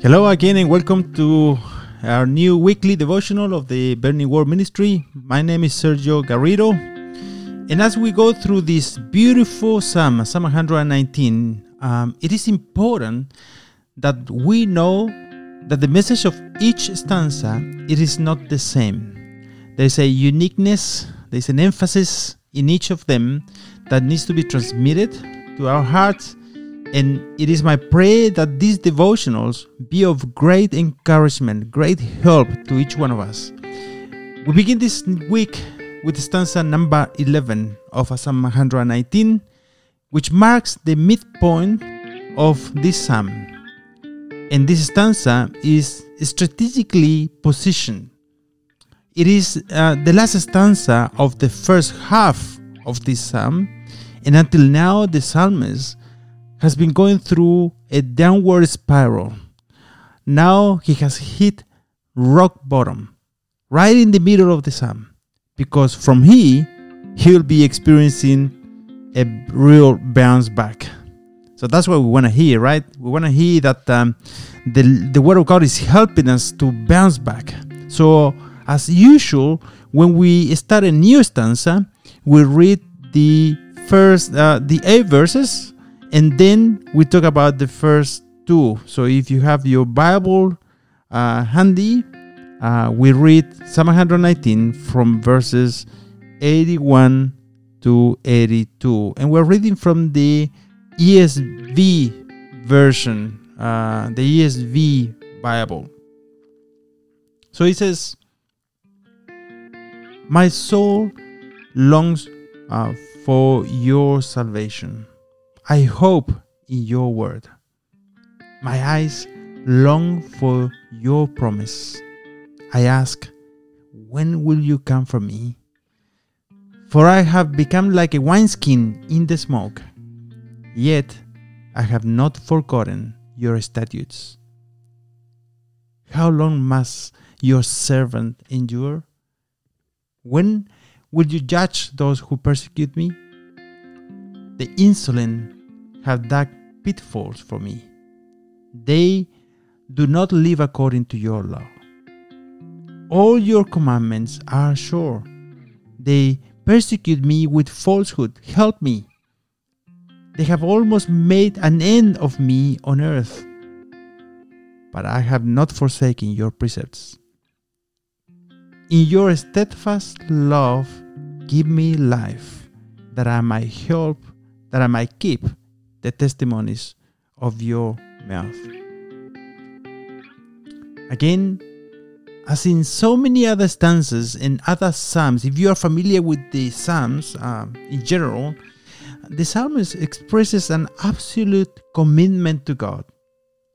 Hello again, and welcome to our new weekly devotional of the Burning Word Ministry. My name is Sergio Garrido, and as we go through this beautiful Psalm, Psalm 119, um, it is important that we know that the message of each stanza it is not the same. There is a uniqueness, there is an emphasis in each of them that needs to be transmitted to our hearts and it is my prayer that these devotionals be of great encouragement, great help to each one of us. We begin this week with stanza number 11 of Psalm 119, which marks the midpoint of this psalm. And this stanza is strategically positioned. It is uh, the last stanza of the first half of this psalm, and until now, the psalmist has been going through a downward spiral. Now he has hit rock bottom, right in the middle of the psalm, because from here he will be experiencing a real bounce back. So that's what we want to hear, right? We want to hear that um, the the word of God is helping us to bounce back. So as usual, when we start a new stanza, we read the first uh, the eight verses and then we talk about the first two. So if you have your Bible uh, handy, uh, we read Psalm 119 from verses 81 to 82. And we're reading from the ESV version, uh, the ESV Bible. So it says, My soul longs uh, for your salvation I hope in your word. My eyes long for your promise. I ask, when will you come for me? For I have become like a wineskin in the smoke. Yet I have not forgotten your statutes. How long must your servant endure? When will you judge those who persecute me? The insolent have dug pitfalls for me. They do not live according to your law. All your commandments are sure. They persecute me with falsehood. Help me. They have almost made an end of me on earth. But I have not forsaken your precepts. In your steadfast love, give me life, that I might help, that I might keep the testimonies of your mouth. Again, as in so many other stanzas and other psalms, if you are familiar with the psalms uh, in general, the psalmist expresses an absolute commitment to God,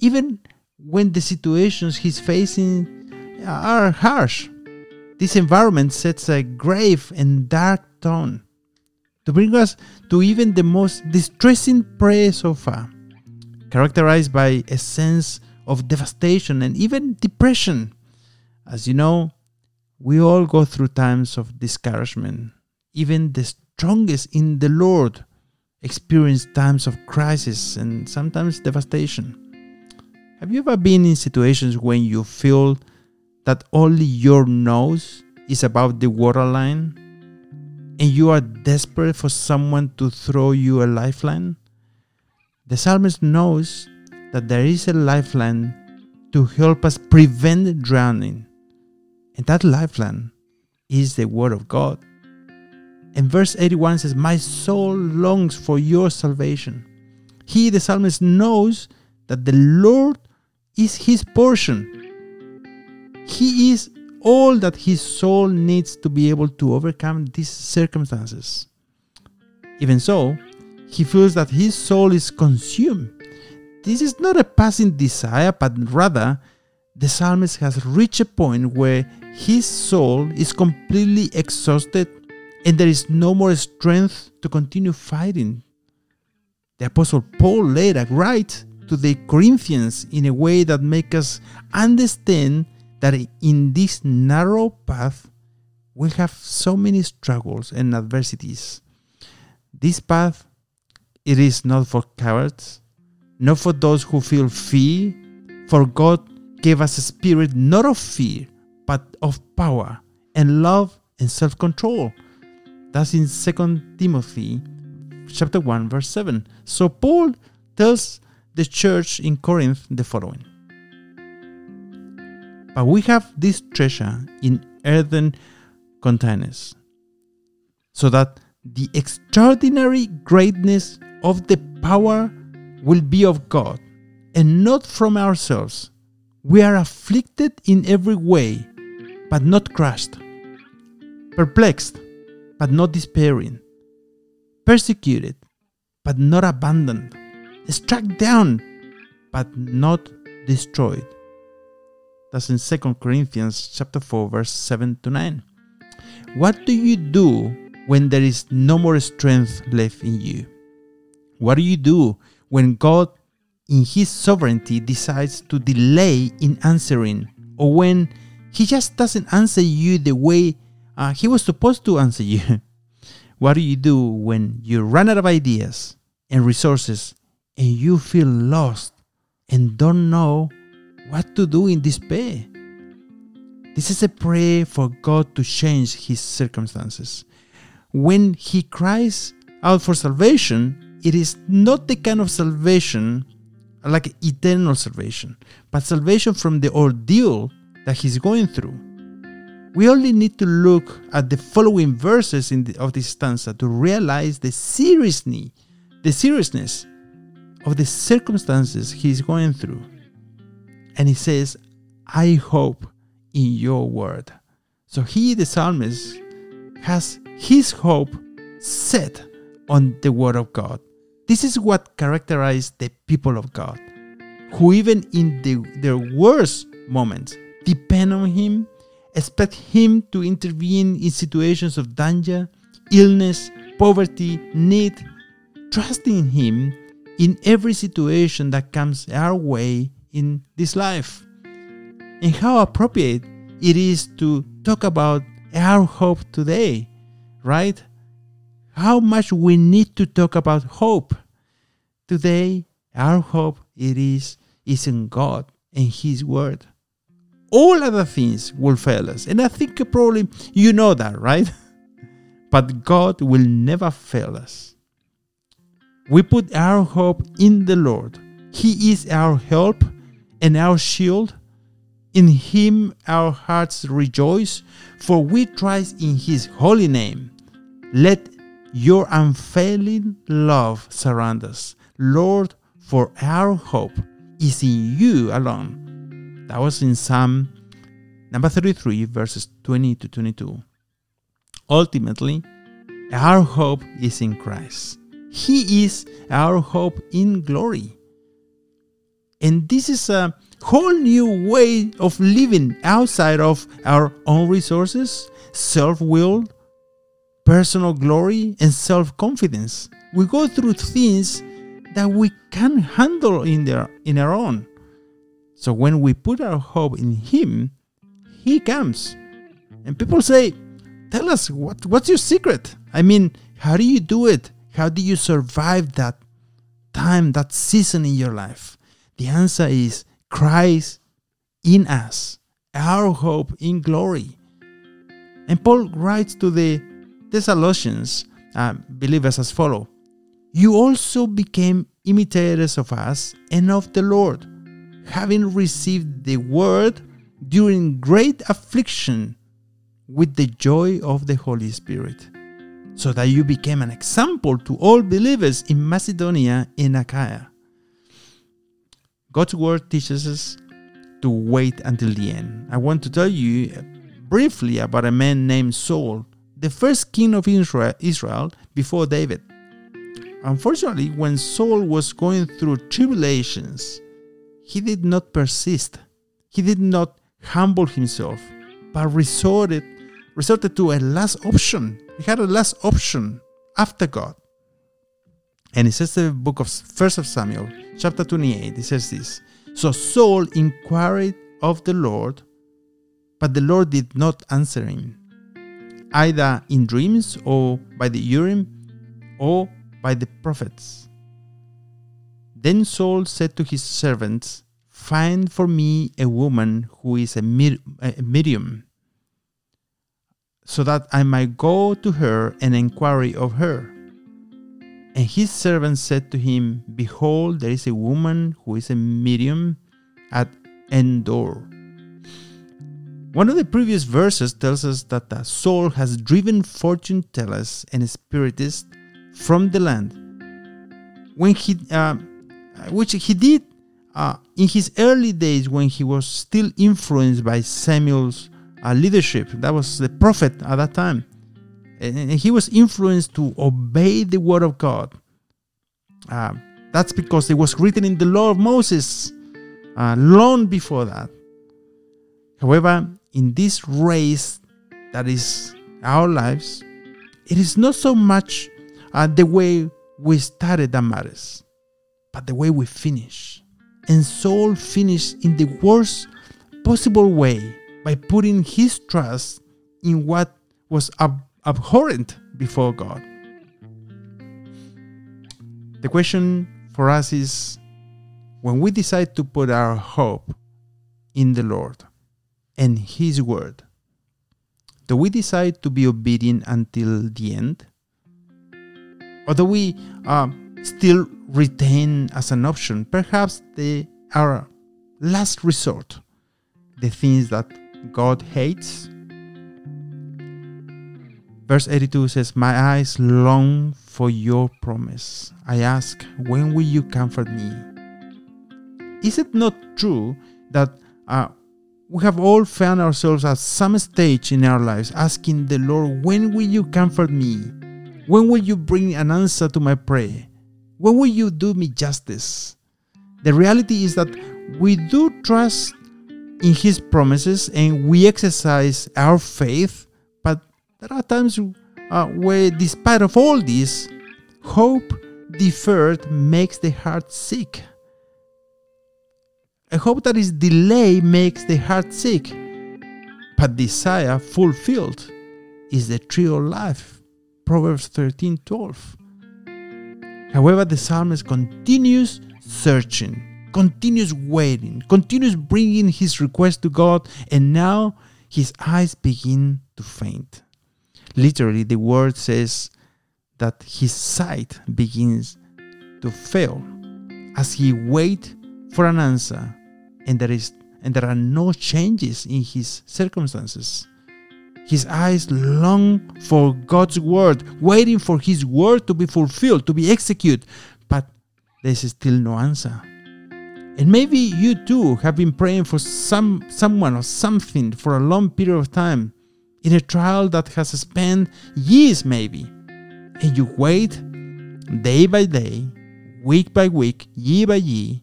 even when the situations he's facing are harsh. This environment sets a grave and dark tone to bring us to even the most distressing prayer so far, characterized by a sense of devastation and even depression. As you know, we all go through times of discouragement. Even the strongest in the Lord experience times of crisis and sometimes devastation. Have you ever been in situations when you feel that only your nose is above the waterline and you are desperate for someone to throw you a lifeline, the psalmist knows that there is a lifeline to help us prevent drowning. And that lifeline is the Word of God. And verse 81 says, My soul longs for your salvation. He, the psalmist, knows that the Lord is his portion. He is all that his soul needs to be able to overcome these circumstances. Even so, he feels that his soul is consumed. This is not a passing desire, but rather the psalmist has reached a point where his soul is completely exhausted and there is no more strength to continue fighting. The apostle Paul later writes to the Corinthians in a way that makes us understand that in this narrow path we have so many struggles and adversities. This path it is not for cowards, not for those who feel fear, For God gave us a spirit not of fear, but of power and love and self-control. That's in 2 Timothy chapter 1 verse 7. So Paul tells the church in Corinth the following. But we have this treasure in earthen containers, so that the extraordinary greatness of the power will be of God and not from ourselves. We are afflicted in every way, but not crushed, perplexed, but not despairing, persecuted, but not abandoned, struck down, but not destroyed. That's in 2 Corinthians chapter 4 verse 7 to 9. What do you do when there is no more strength left in you? What do you do when God in his sovereignty decides to delay in answering or when he just doesn't answer you the way uh, he was supposed to answer you? what do you do when you run out of ideas and resources and you feel lost and don't know what to do in despair. This is a prayer for God to change his circumstances. When he cries out for salvation, it is not the kind of salvation like eternal salvation, but salvation from the ordeal that he's going through. We only need to look at the following verses the, of this stanza to realize the seriousness, the seriousness of the circumstances he's going through. And he says, I hope in your word. So he, the psalmist, has his hope set on the word of God. This is what characterized the people of God, who even in the, their worst moments depend on him, expect him to intervene in situations of danger, illness, poverty, need, trusting him in every situation that comes our way in this life. And how appropriate it is to talk about our hope today, right? How much we need to talk about hope. Today, our hope it is is in God and His Word. All other things will fail us. And I think probably you know that, right? But God will never fail us. We put our hope in the Lord. He is our help and our shield. In him our hearts rejoice, for we trust in his holy name. Let your unfailing love surround us, Lord, for our hope is in you alone. That was in Psalm number 33, verses 20 to 22. Ultimately, our hope is in Christ. He is our hope in glory. And this is a whole new way of living outside of our own resources, self will, personal glory, and self confidence. We go through things that we can't handle in, their, in our own. So when we put our hope in Him, He comes. And people say, Tell us, what, what's your secret? I mean, how do you do it? How do you survive that time, that season in your life? The answer is Christ in us, our hope in glory. And Paul writes to the Thessalonians uh, believers as follow You also became imitators of us and of the Lord, having received the word during great affliction with the joy of the Holy Spirit, so that you became an example to all believers in Macedonia and Achaia. God's word teaches us to wait until the end. I want to tell you briefly about a man named Saul, the first king of Israel before David. Unfortunately, when Saul was going through tribulations, he did not persist. He did not humble himself, but resorted resorted to a last option. He had a last option after God. And it says the book of First of Samuel, chapter 28, it says this. So Saul inquired of the Lord, but the Lord did not answer him, either in dreams or by the Urim or by the prophets. Then Saul said to his servants, Find for me a woman who is a medium, so that I might go to her and inquire of her. And his servant said to him, Behold, there is a woman who is a medium at Endor. One of the previous verses tells us that the Saul has driven fortune tellers and spiritists from the land. When he, uh, which he did uh, in his early days when he was still influenced by Samuel's uh, leadership. That was the prophet at that time. And he was influenced to obey the word of God. Uh, that's because it was written in the law of Moses uh, long before that. However, in this race that is our lives, it is not so much uh, the way we started that matters, but the way we finish. And Saul finished in the worst possible way by putting his trust in what was ab- abhorrent before God. The question for us is when we decide to put our hope in the Lord and His Word, do we decide to be obedient until the end? Or do we uh, still retain as an option, perhaps the, our last resort, the things that God hates? Verse 82 says, My eyes long for your promise. I ask, when will you comfort me? Is it not true that uh, we have all found ourselves at some stage in our lives asking the Lord, when will you comfort me? When will you bring an answer to my prayer? When will you do me justice? The reality is that we do trust in His promises and we exercise our faith, there are times uh, where, despite of all this, hope deferred makes the heart sick. A hope that is delayed makes the heart sick, but desire fulfilled is the tree of life. Proverbs 13 12. However, the psalmist continues searching, continues waiting, continues bringing his request to God, and now his eyes begin to faint. Literally, the word says that his sight begins to fail as he waits for an answer, and there is and there are no changes in his circumstances. His eyes long for God's word, waiting for his word to be fulfilled, to be executed, but there's still no answer. And maybe you too have been praying for some someone or something for a long period of time in a trial that has spent years maybe. And you wait day by day, week by week, year by year.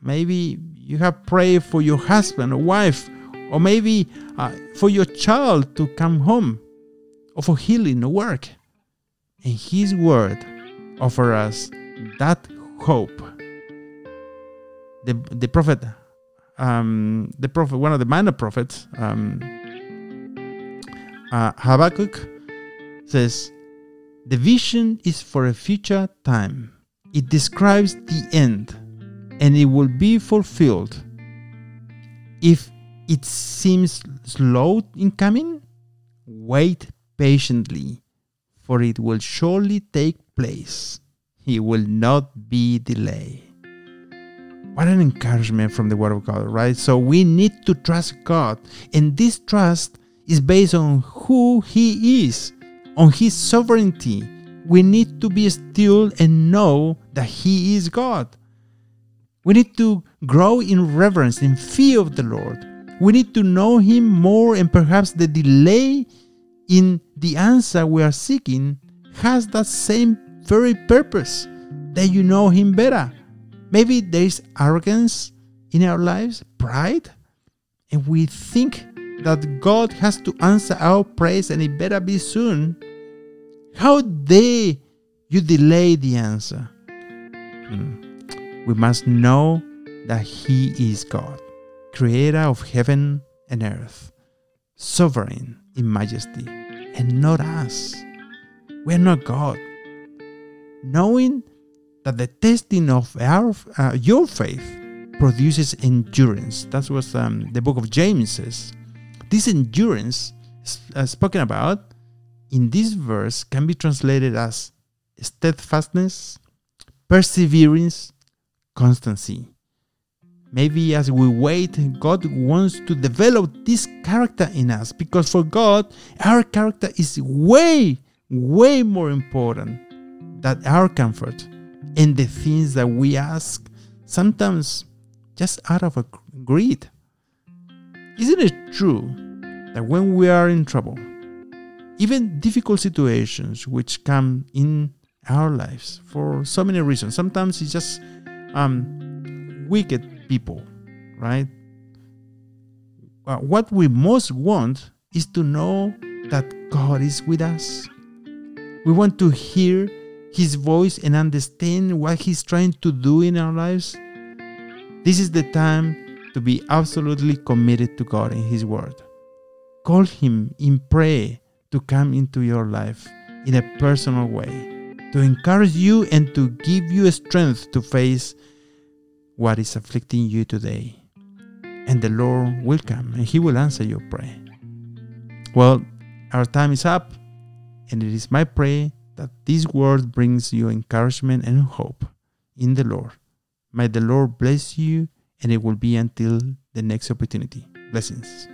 Maybe you have prayed for your husband or wife or maybe uh, for your child to come home, or for healing or work. And His Word offers us that hope. The, the prophet, um, the prophet, one of the minor prophets, um, uh, Habakkuk, says, The vision is for a future time. It describes the end, and it will be fulfilled. If it seems slow in coming, wait patiently, for it will surely take place. It will not be delayed. What an encouragement from the Word of God, right? So we need to trust God, and this trust is based on who He is, on His sovereignty. We need to be still and know that He is God. We need to grow in reverence and fear of the Lord. We need to know Him more, and perhaps the delay in the answer we are seeking has that same very purpose that you know Him better. Maybe there is arrogance in our lives, pride, and we think that God has to answer our prayers and it better be soon. How dare you delay the answer? Hmm. We must know that He is God creator of heaven and earth, sovereign in majesty, and not us. We are not God. Knowing that the testing of our uh, your faith produces endurance. That's what um, the book of James says. This endurance uh, spoken about in this verse can be translated as steadfastness, perseverance, constancy. Maybe as we wait, God wants to develop this character in us because for God, our character is way, way more important than our comfort and the things that we ask, sometimes just out of a greed. Isn't it true that when we are in trouble, even difficult situations which come in our lives for so many reasons, sometimes it's just um, wicked people, right? Uh, what we most want is to know that God is with us. We want to hear His voice and understand what He's trying to do in our lives. This is the time to be absolutely committed to God and His Word. Call Him in prayer to come into your life in a personal way, to encourage you and to give you strength to face what is afflicting you today. And the Lord will come and He will answer your prayer. Well, our time is up, and it is my prayer that this word brings you encouragement and hope in the Lord. May the Lord bless you, and it will be until the next opportunity. Blessings.